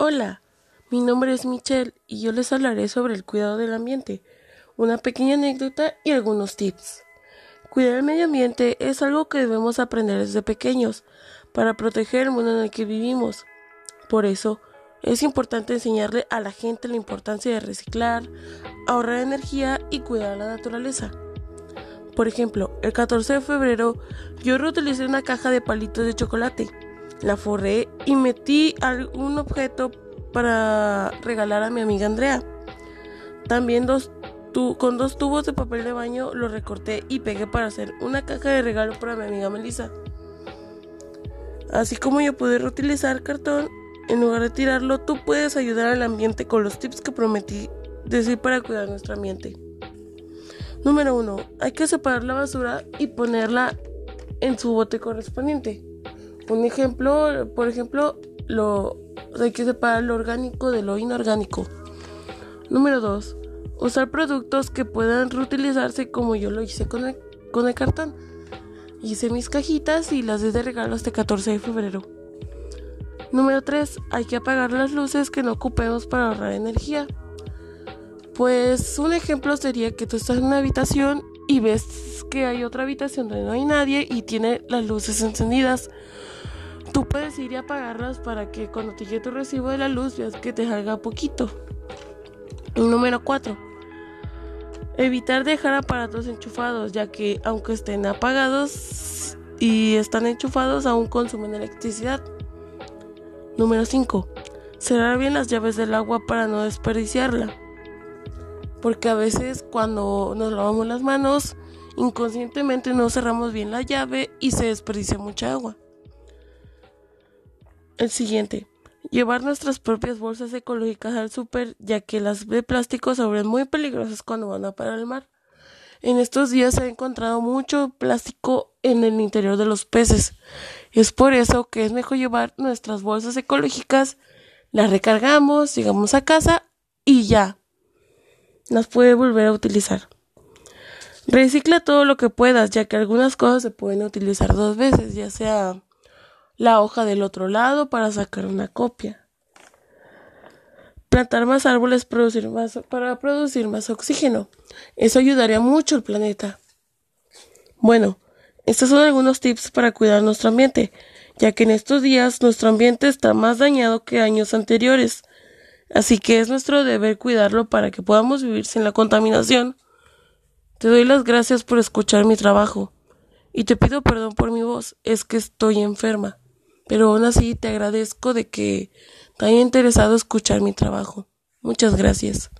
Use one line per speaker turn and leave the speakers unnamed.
Hola, mi nombre es Michelle y yo les hablaré sobre el cuidado del ambiente, una pequeña anécdota y algunos tips. Cuidar el medio ambiente es algo que debemos aprender desde pequeños para proteger el mundo en el que vivimos. Por eso, es importante enseñarle a la gente la importancia de reciclar, ahorrar energía y cuidar la naturaleza. Por ejemplo, el 14 de febrero yo reutilicé una caja de palitos de chocolate la forré y metí algún objeto para regalar a mi amiga Andrea. También dos con dos tubos de papel de baño lo recorté y pegué para hacer una caja de regalo para mi amiga Melissa. Así como yo pude reutilizar cartón, en lugar de tirarlo, tú puedes ayudar al ambiente con los tips que prometí decir para cuidar nuestro ambiente. Número 1. Hay que separar la basura y ponerla en su bote correspondiente. Un ejemplo, por ejemplo, lo, hay que separar lo orgánico de lo inorgánico. Número 2. Usar productos que puedan reutilizarse como yo lo hice con el, el cartón. Hice mis cajitas y las di de regalo este 14 de febrero. Número 3. Hay que apagar las luces que no ocupemos para ahorrar energía. Pues un ejemplo sería que tú estás en una habitación y ves que hay otra habitación donde no hay nadie y tiene las luces encendidas. Tú puedes ir y apagarlas para que cuando te llegue tu recibo de la luz veas que te salga poquito. Número 4. Evitar dejar aparatos enchufados, ya que aunque estén apagados y están enchufados, aún consumen electricidad. Número 5. Cerrar bien las llaves del agua para no desperdiciarla. Porque a veces cuando nos lavamos las manos, inconscientemente no cerramos bien la llave y se desperdicia mucha agua. El siguiente. Llevar nuestras propias bolsas ecológicas al súper, ya que las de plástico se vuelven muy peligrosas cuando van a parar el mar. En estos días se ha encontrado mucho plástico en el interior de los peces. Es por eso que es mejor llevar nuestras bolsas ecológicas, las recargamos, llegamos a casa y ya. Las puede volver a utilizar. Recicla todo lo que puedas, ya que algunas cosas se pueden utilizar dos veces, ya sea la hoja del otro lado para sacar una copia. Plantar más árboles producir más, para producir más oxígeno. Eso ayudaría mucho al planeta. Bueno, estos son algunos tips para cuidar nuestro ambiente, ya que en estos días nuestro ambiente está más dañado que años anteriores. Así que es nuestro deber cuidarlo para que podamos vivir sin la contaminación. Te doy las gracias por escuchar mi trabajo. Y te pido perdón por mi voz, es que estoy enferma pero aún así te agradezco de que te haya interesado escuchar mi trabajo. Muchas gracias.